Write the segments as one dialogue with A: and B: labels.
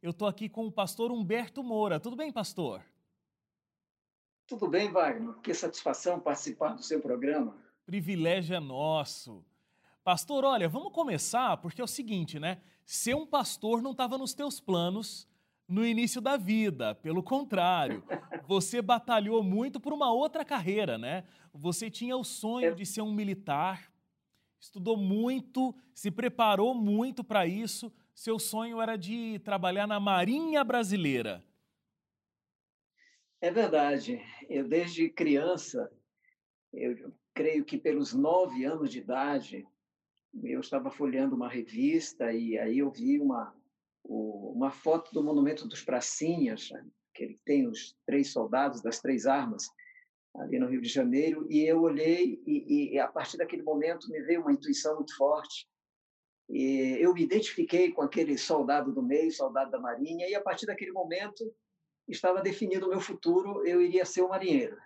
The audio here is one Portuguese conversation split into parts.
A: Eu estou aqui com o pastor Humberto Moura. Tudo bem, pastor?
B: Tudo bem, Wagner. Que satisfação participar do seu programa.
A: Privilégio é nosso. Pastor, olha, vamos começar porque é o seguinte, né? Ser um pastor não estava nos teus planos no início da vida. Pelo contrário, você batalhou muito por uma outra carreira, né? Você tinha o sonho é. de ser um militar, estudou muito, se preparou muito para isso. Seu sonho era de trabalhar na Marinha Brasileira.
B: É verdade. Eu, desde criança, eu creio que pelos nove anos de idade, eu estava folheando uma revista e aí eu vi uma, uma foto do Monumento dos Pracinhas, que ele tem os três soldados das três armas, ali no Rio de Janeiro, e eu olhei e, e a partir daquele momento me veio uma intuição muito forte. E eu me identifiquei com aquele soldado do meio, soldado da Marinha, e a partir daquele momento estava definido o meu futuro, eu iria ser um marinheiro.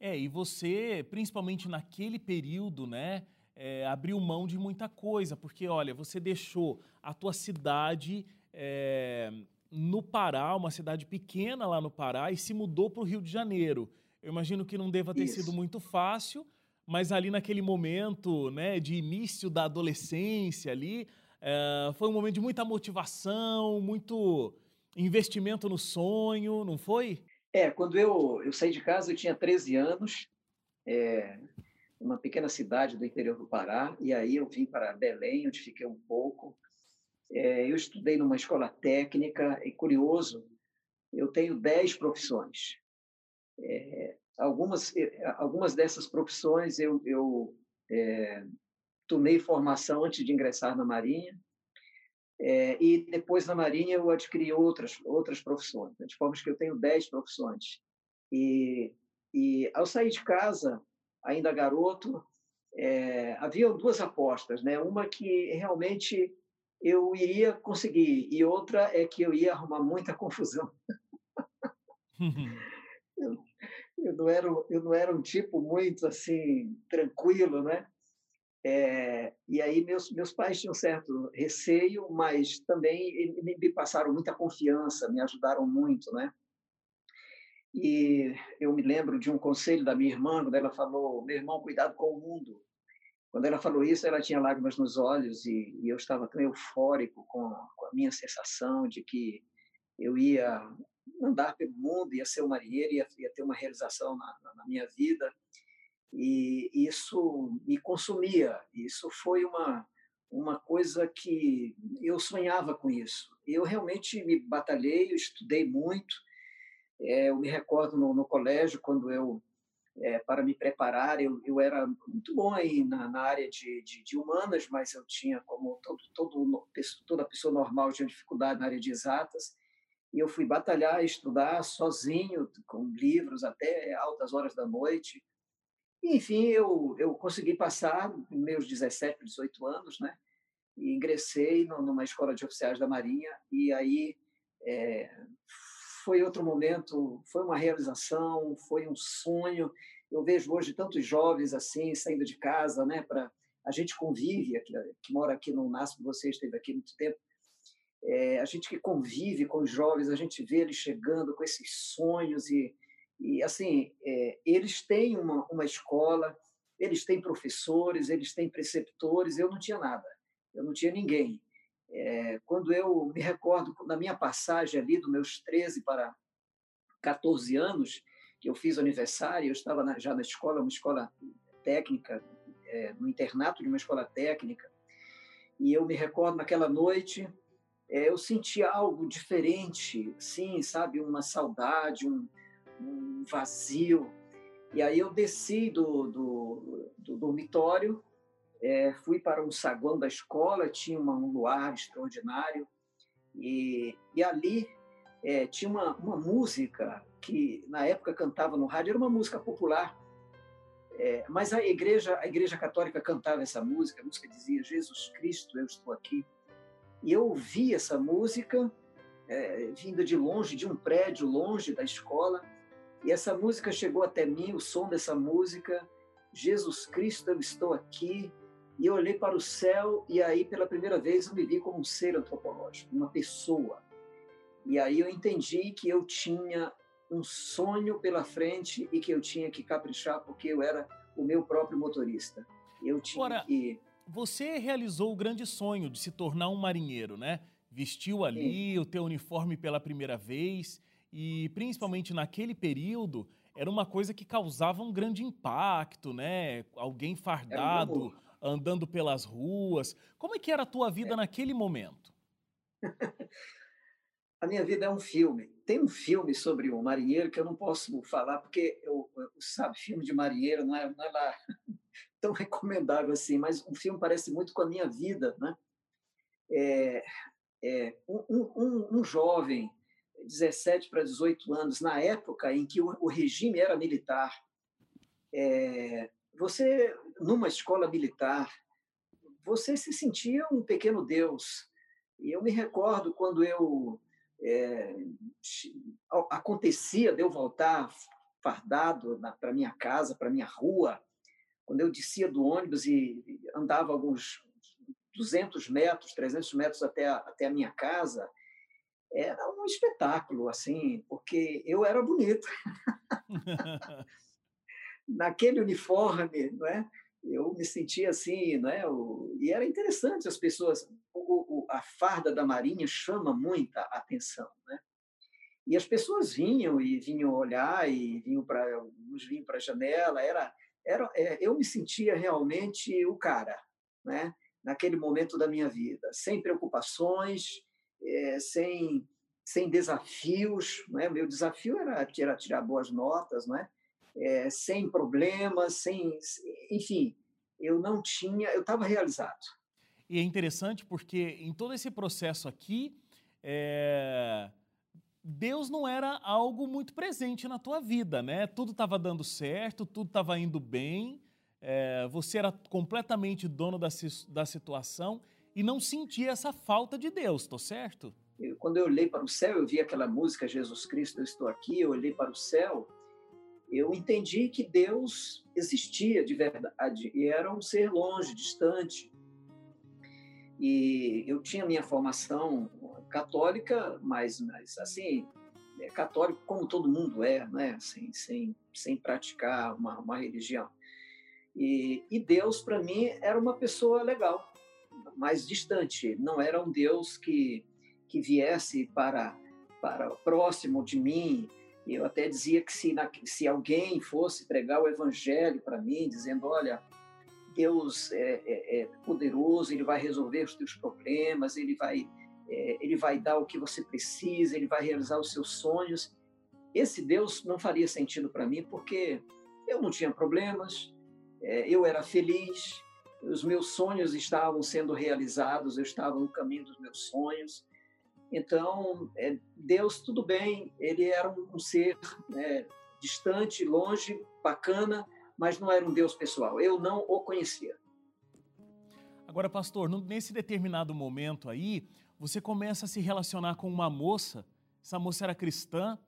A: É, e você, principalmente naquele período, né, é, abriu mão de muita coisa, porque, olha, você deixou a tua cidade é, no Pará, uma cidade pequena lá no Pará, e se mudou para o Rio de Janeiro. Eu imagino que não deva ter Isso. sido muito fácil, mas ali naquele momento, né, de início da adolescência ali, é, foi um momento de muita motivação, muito investimento no sonho, não foi?
B: É, quando eu, eu saí de casa, eu tinha 13 anos, é, uma pequena cidade do interior do Pará, e aí eu vim para Belém, onde fiquei um pouco. É, eu estudei numa escola técnica, e curioso, eu tenho 10 profissões. É, algumas, é, algumas dessas profissões eu, eu é, tomei formação antes de ingressar na Marinha, é, e depois na Marinha eu adquiri outras outras profissões, né? de forma que eu tenho 10 profissões. E, e ao sair de casa, ainda garoto, é, havia duas apostas, né? Uma que realmente eu iria conseguir e outra é que eu ia arrumar muita confusão. eu, não era eu não era um tipo muito assim tranquilo, né? É, e aí meus meus pais tinham certo receio, mas também me passaram muita confiança, me ajudaram muito, né? E eu me lembro de um conselho da minha irmã, quando ela falou: "Meu irmão, cuidado com o mundo". Quando ela falou isso, ela tinha lágrimas nos olhos e, e eu estava tão eufórico com, com, a minha sensação de que eu ia andar pelo mundo, ia ser um marinheiro, ia, ia ter uma realização na, na, na minha vida e isso me consumia. Isso foi uma uma coisa que eu sonhava com isso. Eu realmente me batalhei, eu estudei muito. É, eu me recordo no, no colégio quando eu é, para me preparar eu, eu era muito bom aí na, na área de, de, de, humanas, mas eu tinha como todo, todo toda pessoa normal tinha dificuldade na área de exatas e eu fui batalhar, estudar sozinho com livros até altas horas da noite enfim, eu, eu consegui passar meus 17, 18 anos, né? E ingressei numa escola de oficiais da Marinha e aí é, foi outro momento, foi uma realização, foi um sonho. Eu vejo hoje tantos jovens assim saindo de casa, né? Para a gente convive aqui, que mora aqui no NASP, você esteve aqui muito tempo. É, a gente que convive com os jovens, a gente vê eles chegando com esses sonhos e e, assim, é, eles têm uma, uma escola, eles têm professores, eles têm preceptores, eu não tinha nada, eu não tinha ninguém. É, quando eu me recordo, na minha passagem ali, dos meus 13 para 14 anos, que eu fiz aniversário, eu estava na, já na escola, uma escola técnica, é, no internato de uma escola técnica, e eu me recordo naquela noite, é, eu senti algo diferente, sim, sabe, uma saudade, um, um vazio. E aí eu desci do, do, do dormitório, é, fui para um saguão da escola, tinha uma, um luar extraordinário, e, e ali é, tinha uma, uma música que na época cantava no rádio, era uma música popular, é, mas a igreja, a igreja católica cantava essa música, a música dizia Jesus Cristo, eu estou aqui. E eu ouvi essa música é, vinda de longe, de um prédio longe da escola, e essa música chegou até mim, o som dessa música, Jesus Cristo, eu estou aqui. E eu olhei para o céu e aí, pela primeira vez, eu me vi como um ser antropológico, uma pessoa. E aí eu entendi que eu tinha um sonho pela frente e que eu tinha que caprichar porque eu era o meu próprio motorista. Eu tinha
A: Agora,
B: que.
A: Você realizou o grande sonho de se tornar um marinheiro, né? Vestiu ali Sim. o teu uniforme pela primeira vez e principalmente naquele período era uma coisa que causava um grande impacto, né? Alguém fardado andando pelas ruas. Como é que era a tua vida é. naquele momento?
B: a minha vida é um filme. Tem um filme sobre um marinheiro que eu não posso falar, porque, eu, eu sabe, filme de marinheiro não é, não é lá tão recomendável assim, mas um filme parece muito com a minha vida. Né? É, é, um, um, um jovem, 17 para 18 anos, na época em que o, o regime era militar, é, você, numa escola militar, você se sentia um pequeno Deus. E eu me recordo quando eu é, acontecia de eu voltar fardado para minha casa, para minha rua, quando eu descia do ônibus e andava alguns 200 metros, 300 metros até a, até a minha casa, era um espetáculo, assim, porque eu era bonito. Naquele uniforme, não é? eu me sentia assim, né? E era interessante as pessoas. O, o, a farda da Marinha chama muita atenção, né? E as pessoas vinham e vinham olhar e vinham para uns vinham para a janela. Era, era, é, eu me sentia realmente o cara, né? Naquele momento da minha vida, sem preocupações, é, sem sem desafios, né? Meu desafio era, era tirar boas notas, né? é, sem problemas, sem, enfim, eu não tinha, eu estava realizado.
A: E é interessante porque em todo esse processo aqui, é, Deus não era algo muito presente na tua vida, né? Tudo estava dando certo, tudo estava indo bem, é, você era completamente dono da, da situação e não sentia essa falta de Deus, tô certo?
B: Eu, quando eu olhei para o céu, eu vi aquela música Jesus Cristo, eu estou aqui, eu olhei para o céu eu entendi que Deus existia de verdade e era um ser longe, distante. E eu tinha minha formação católica, mas, mas assim, é católico como todo mundo é, né? sem, sem, sem praticar uma, uma religião. E, e Deus, para mim, era uma pessoa legal, mais distante. Não era um Deus que, que viesse para, para próximo de mim, eu até dizia que se, na, se alguém fosse pregar o evangelho para mim, dizendo, olha, Deus é, é, é, poderoso, Ele vai resolver os teus problemas, Ele vai, é, Ele vai dar o que você precisa, Ele vai realizar os seus sonhos. Esse Deus não faria sentido para mim, porque eu não tinha problemas, é, eu era feliz, os meus sonhos estavam sendo realizados, eu estava no caminho dos meus sonhos. Então, é, Deus, tudo bem, ele era um ser né, distante, longe, bacana, mas não era um Deus pessoal. Eu não o conhecia.
A: Agora, pastor, nesse determinado momento aí, você começa a se relacionar com uma moça, essa moça era cristã,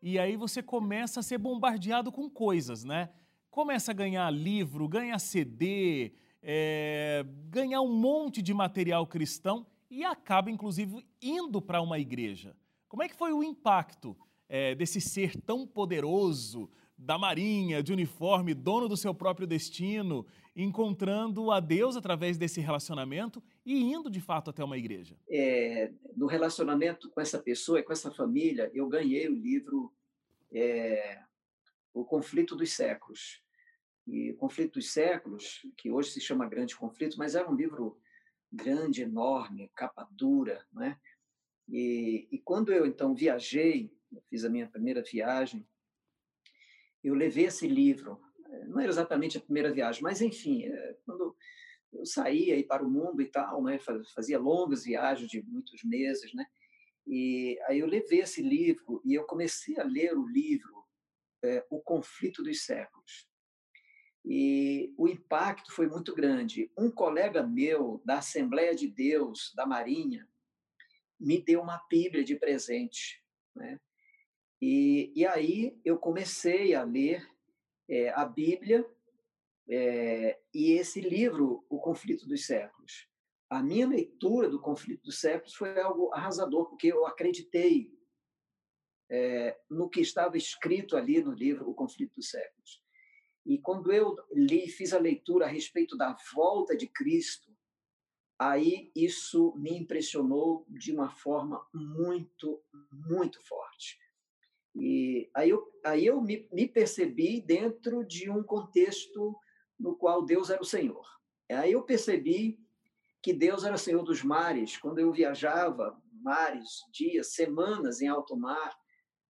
A: e aí você começa a ser bombardeado com coisas, né? Começa a ganhar livro, ganha CD, é, ganhar um monte de material cristão e acaba, inclusive, indo para uma igreja. Como é que foi o impacto é, desse ser tão poderoso da Marinha, de uniforme, dono do seu próprio destino, encontrando a Deus através desse relacionamento e indo de fato até uma igreja?
B: É, no relacionamento com essa pessoa, com essa família, eu ganhei o livro é, O Conflito dos Séculos. E Conflito dos Séculos, que hoje se chama Grande Conflito, mas era um livro grande, enorme, capa dura, né? E, e quando eu então viajei, eu fiz a minha primeira viagem, eu levei esse livro. Eh, não era exatamente a primeira viagem, mas enfim, eh, quando eu saía aí para o mundo e tal, né? Fazia longas viagens de muitos meses, né? E aí eu levei esse livro e eu comecei a ler o livro é, O Conflito dos Séculos. E o impacto foi muito grande. Um colega meu da Assembleia de Deus, da Marinha, me deu uma Bíblia de presente. Né? E, e aí eu comecei a ler é, a Bíblia é, e esse livro, O Conflito dos Séculos. A minha leitura do Conflito dos Séculos foi algo arrasador, porque eu acreditei é, no que estava escrito ali no livro O Conflito dos Séculos. E quando eu li, fiz a leitura a respeito da volta de Cristo, aí isso me impressionou de uma forma muito, muito forte. E aí eu, aí eu me, me percebi dentro de um contexto no qual Deus era o Senhor. Aí eu percebi que Deus era Senhor dos mares. Quando eu viajava, mares, dias, semanas em alto mar,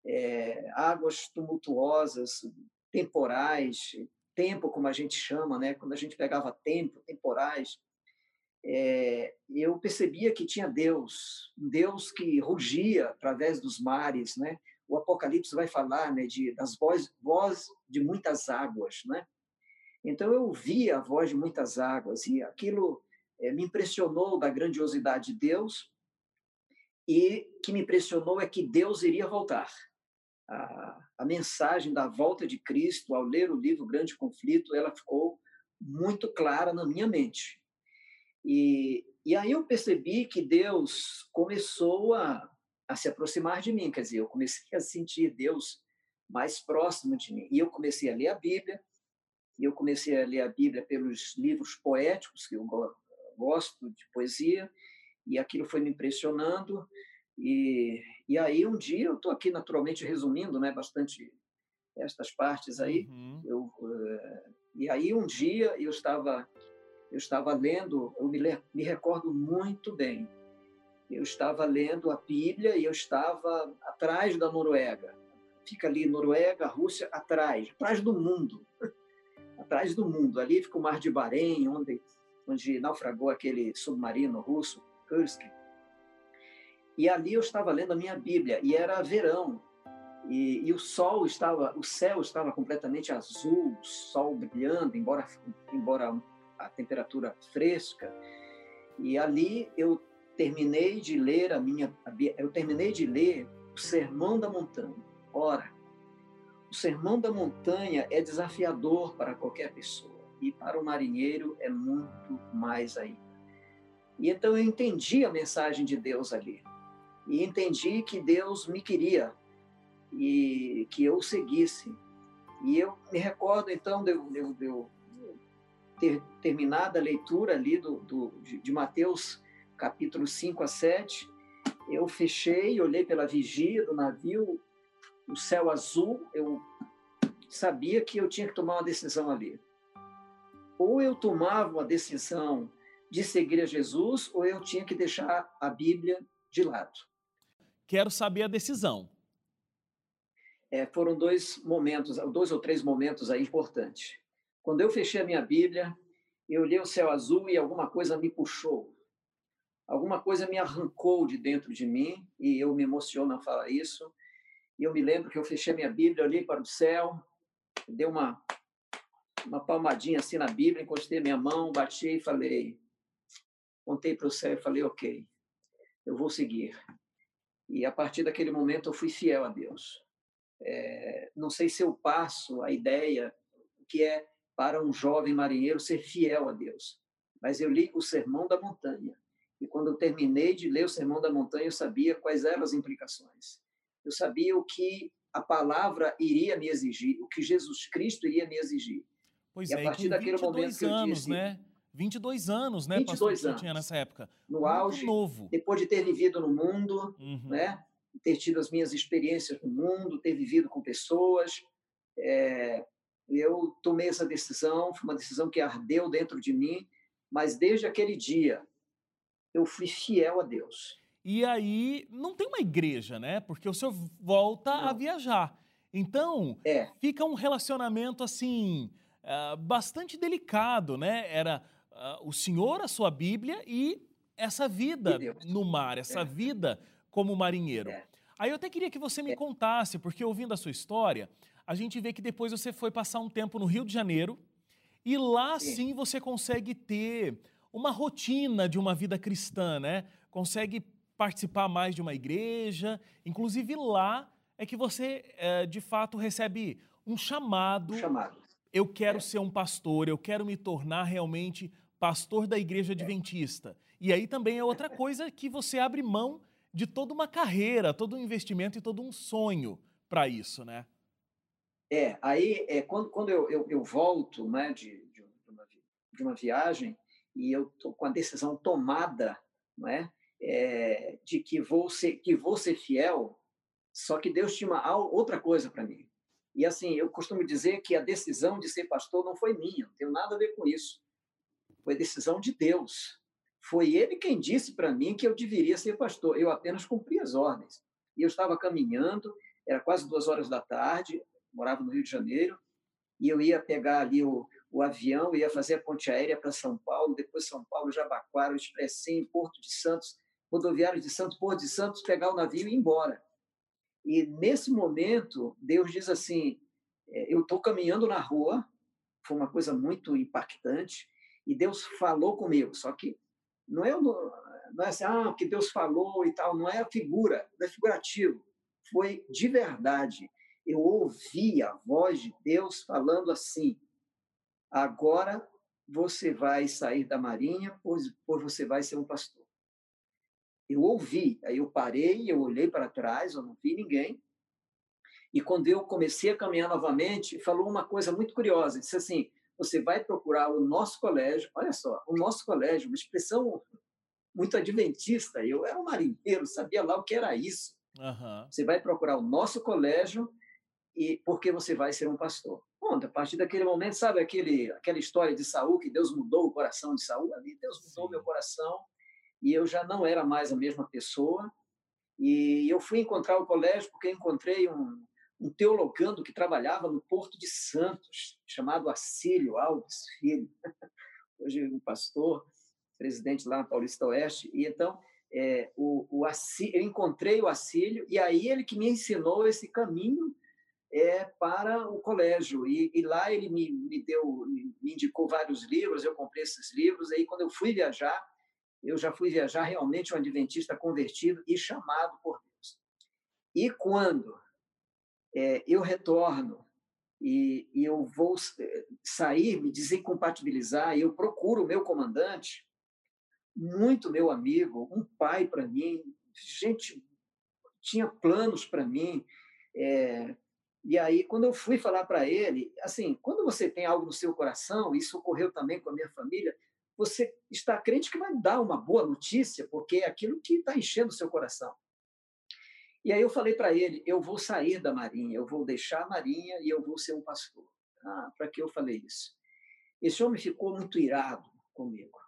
B: é, águas tumultuosas, temporais, tempo, como a gente chama, né? quando a gente pegava tempo, temporais, é, eu percebia que tinha Deus, um Deus que rugia através dos mares, né? O Apocalipse vai falar, né, de das voz, voz de muitas águas, né? Então eu ouvia a voz de muitas águas e aquilo é, me impressionou da grandiosidade de Deus e que me impressionou é que Deus iria voltar. A, a mensagem da volta de Cristo, ao ler o livro Grande Conflito, ela ficou muito clara na minha mente. E, e aí eu percebi que Deus começou a, a se aproximar de mim, quer dizer, eu comecei a sentir Deus mais próximo de mim. E eu comecei a ler a Bíblia, e eu comecei a ler a Bíblia pelos livros poéticos, que eu gosto de poesia, e aquilo foi me impressionando. E, e aí, um dia, eu estou aqui naturalmente resumindo né, bastante estas partes aí. Uhum. Eu, uh, e aí, um dia, eu estava, eu estava lendo, eu me, me recordo muito bem, eu estava lendo a Bíblia e eu estava atrás da Noruega. Fica ali Noruega, Rússia, atrás, atrás do mundo. atrás do mundo. Ali fica o Mar de Bahrein, onde, onde naufragou aquele submarino russo, Kursk. E ali eu estava lendo a minha Bíblia e era verão. E, e, o sol estava, o céu estava completamente azul, sol brilhando, embora embora a temperatura fresca. E ali eu terminei de ler a minha eu terminei de ler o Sermão da Montanha. Ora, o Sermão da Montanha é desafiador para qualquer pessoa e para o marinheiro é muito mais ainda. E então eu entendi a mensagem de Deus ali. E entendi que Deus me queria e que eu o seguisse. E eu me recordo, então, de, de, de eu ter terminado a leitura ali do, do, de Mateus, capítulo 5 a 7. Eu fechei, olhei pela vigia do navio, o céu azul, eu sabia que eu tinha que tomar uma decisão ali. Ou eu tomava uma decisão de seguir a Jesus, ou eu tinha que deixar a Bíblia de lado.
A: Quero saber a decisão.
B: É, foram dois momentos, dois ou três momentos aí importantes. Quando eu fechei a minha Bíblia, eu olhei o céu azul e alguma coisa me puxou. Alguma coisa me arrancou de dentro de mim, e eu me emociono a falar isso. E eu me lembro que eu fechei minha Bíblia, olhei para o céu, dei uma, uma palmadinha assim na Bíblia, encostei minha mão, bati e falei, contei para o céu e falei, ok, eu vou seguir. E a partir daquele momento eu fui fiel a Deus. É, não sei se eu passo a ideia que é para um jovem marinheiro ser fiel a Deus, mas eu li o Sermão da Montanha. E quando eu terminei de ler o Sermão da Montanha, eu sabia quais eram as implicações eu sabia o que a palavra iria me exigir, o que Jesus Cristo iria me exigir.
A: Pois e a é, partir daquele momento que eu anos, disse, né? 22 anos, né,
B: 22
A: pastor, anos. tinha nessa época.
B: No Muito auge, novo. depois de ter vivido no mundo, uhum. né? Ter tido as minhas experiências no mundo, ter vivido com pessoas, é, eu tomei essa decisão, foi uma decisão que ardeu dentro de mim, mas desde aquele dia eu fui fiel a Deus.
A: E aí não tem uma igreja, né? Porque o senhor volta não. a viajar. Então, é. fica um relacionamento assim uh, bastante delicado, né? Era uh, o senhor, a sua Bíblia e essa vida no mar, essa é. vida como marinheiro. É. Aí eu até queria que você me é. contasse, porque ouvindo a sua história, a gente vê que depois você foi passar um tempo no Rio de Janeiro e lá sim, sim você consegue ter uma rotina de uma vida cristã, né? Consegue participar mais de uma igreja. Inclusive lá é que você, é, de fato, recebe um chamado. Um
B: chamado.
A: Eu quero é. ser um pastor, eu quero me tornar realmente pastor da igreja adventista. E aí também é outra coisa que você abre mão de toda uma carreira, todo um investimento e todo um sonho para isso, né?
B: É, aí é, quando, quando eu, eu, eu volto né, de, de, uma, de uma viagem e eu estou com a decisão tomada né, é, de que vou, ser, que vou ser fiel, só que Deus tinha outra coisa para mim. E assim, eu costumo dizer que a decisão de ser pastor não foi minha, não tem nada a ver com isso. Foi decisão de Deus. Foi Ele quem disse para mim que eu deveria ser pastor. Eu apenas cumpri as ordens. E eu estava caminhando, era quase duas horas da tarde, morava no Rio de Janeiro, e eu ia pegar ali o, o avião, ia fazer a ponte aérea para São Paulo, depois São Paulo, Jabaquara, o Expressinho, Porto de Santos, rodoviário de Santos, Porto de Santos, pegar o navio e ir embora. E nesse momento, Deus diz assim: é, eu estou caminhando na rua, foi uma coisa muito impactante, e Deus falou comigo. Só que não é, não é assim, ah, que Deus falou e tal, não é a figura, não é figurativo. Foi de verdade. Eu ouvi a voz de Deus falando assim: agora você vai sair da marinha, pois, pois você vai ser um pastor. Eu ouvi, aí eu parei, eu olhei para trás, eu não vi ninguém. E quando eu comecei a caminhar novamente, falou uma coisa muito curiosa. Disse assim: você vai procurar o nosso colégio. Olha só, o nosso colégio, uma expressão muito adventista. Eu era um marinheiro, sabia lá o que era isso. Uhum. Você vai procurar o nosso colégio e porque você vai ser um pastor. Bom, a partir daquele momento, sabe aquele, aquela história de Saul que Deus mudou o coração de Saul? Ali Deus mudou o meu coração e eu já não era mais a mesma pessoa. E eu fui encontrar o colégio porque encontrei um, um teologando que trabalhava no Porto de Santos, chamado Acílio Alves Filho, hoje um pastor, presidente lá na Paulista Oeste. E então é, o, o Acílio, eu encontrei o Acílio e aí ele que me ensinou esse caminho é, para o colégio. E, e lá ele me, me deu, me indicou vários livros, eu comprei esses livros. Aí quando eu fui viajar, eu já fui viajar realmente um adventista convertido e chamado por Deus. E quando é, eu retorno e, e, eu vou é, sair, me desincompatibilizar, eu procuro o meu comandante, muito meu amigo, um pai para mim, gente tinha planos para mim. É, e aí, quando eu fui falar para ele, assim, quando você tem algo no seu coração, isso ocorreu também com a minha família, você está crente que vai dar uma boa notícia, porque é aquilo que está enchendo o seu coração. E aí eu falei para ele: eu vou sair da Marinha, eu vou deixar a Marinha e eu vou ser um pastor. Ah, para que eu falei isso? Esse homem ficou muito irado comigo.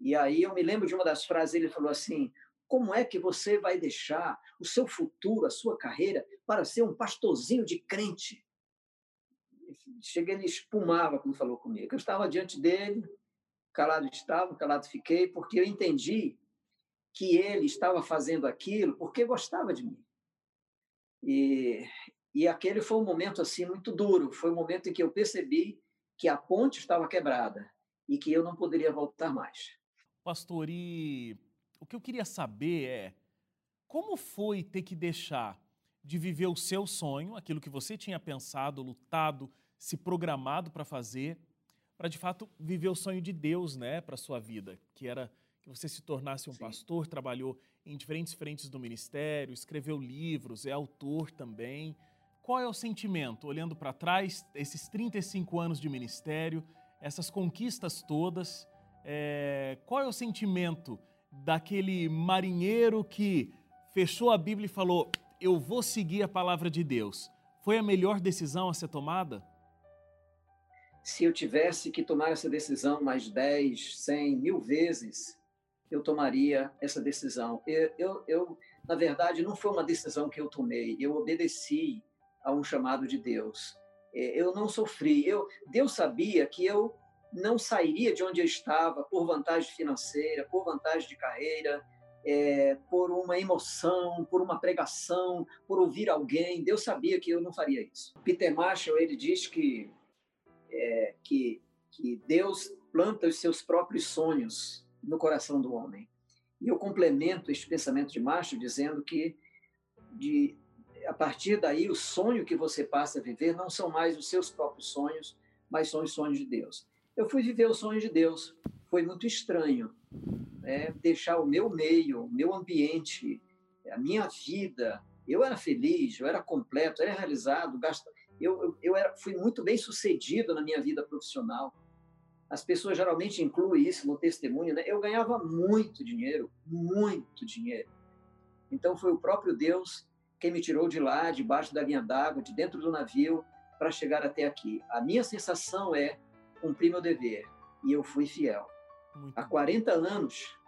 B: E aí eu me lembro de uma das frases, ele falou assim: como é que você vai deixar o seu futuro, a sua carreira, para ser um pastorzinho de crente? Cheguei, ele espumava quando falou comigo. Eu estava diante dele, calado estava, calado fiquei, porque eu entendi que ele estava fazendo aquilo porque gostava de mim. E, e aquele foi um momento assim muito duro, foi um momento em que eu percebi que a ponte estava quebrada e que eu não poderia voltar mais.
A: Pastor, e o que eu queria saber é como foi ter que deixar de viver o seu sonho, aquilo que você tinha pensado, lutado, se programado para fazer, para de fato viver o sonho de Deus, né, para sua vida, que era que você se tornasse um Sim. pastor, trabalhou em diferentes frentes do ministério, escreveu livros, é autor também. Qual é o sentimento, olhando para trás, esses 35 anos de ministério, essas conquistas todas, é, qual é o sentimento daquele marinheiro que fechou a Bíblia e falou: Eu vou seguir a palavra de Deus? Foi a melhor decisão a ser tomada?
B: se eu tivesse que tomar essa decisão mais 10, 100, mil vezes, eu tomaria essa decisão. Eu, eu, eu, na verdade, não foi uma decisão que eu tomei, eu obedeci a um chamado de Deus. É, eu não sofri. Eu, Deus sabia que eu não sairia de onde eu estava por vantagem financeira, por vantagem de carreira, é, por uma emoção, por uma pregação, por ouvir alguém. Deus sabia que eu não faria isso. Peter Marshall ele diz que é, que, que Deus planta os seus próprios sonhos no coração do homem. E eu complemento este pensamento de Macho dizendo que de, a partir daí o sonho que você passa a viver não são mais os seus próprios sonhos, mas são os sonhos de Deus. Eu fui viver os sonhos de Deus. Foi muito estranho né? deixar o meu meio, o meu ambiente, a minha vida, eu era feliz, eu era completo, eu era realizado, eu, eu, eu era, fui muito bem sucedido na minha vida profissional. As pessoas geralmente incluem isso no testemunho, né? Eu ganhava muito dinheiro, muito dinheiro. Então foi o próprio Deus quem me tirou de lá, debaixo da linha d'água, de dentro do navio, para chegar até aqui. A minha sensação é cumprir meu dever e eu fui fiel. Muito Há 40 anos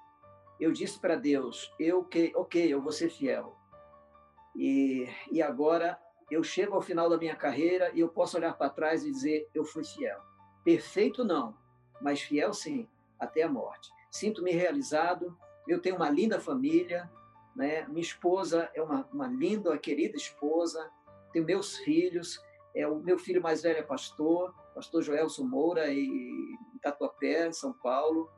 B: eu disse para Deus, eu que, ok, eu vou ser fiel. E, e agora eu chego ao final da minha carreira e eu posso olhar para trás e dizer, eu fui fiel. Perfeito não, mas fiel sim, até a morte. Sinto-me realizado, eu tenho uma linda família, né? minha esposa é uma, uma linda, uma querida esposa, tenho meus filhos, é, o meu filho mais velho é pastor, pastor Joelson Moura, em Tatuapé, São Paulo.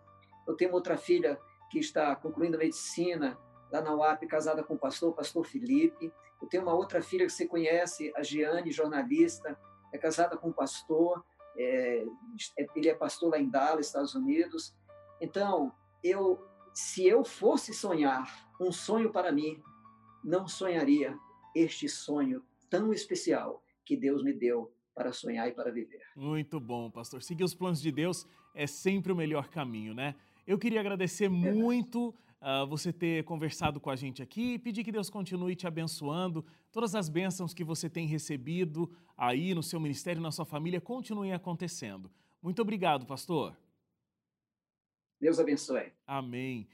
B: Eu tenho outra filha que está concluindo medicina lá na UAP, casada com o pastor, o pastor Felipe. Eu tenho uma outra filha que você conhece, a Giane, jornalista, é casada com um pastor, é, ele é pastor lá em Dallas, Estados Unidos. Então, eu, se eu fosse sonhar um sonho para mim, não sonharia este sonho tão especial que Deus me deu para sonhar e para viver.
A: Muito bom, pastor. Seguir os planos de Deus é sempre o melhor caminho, né? Eu queria agradecer é muito uh, você ter conversado com a gente aqui e pedir que Deus continue te abençoando. Todas as bênçãos que você tem recebido aí no seu ministério, na sua família, continuem acontecendo. Muito obrigado, pastor.
B: Deus abençoe.
A: Amém.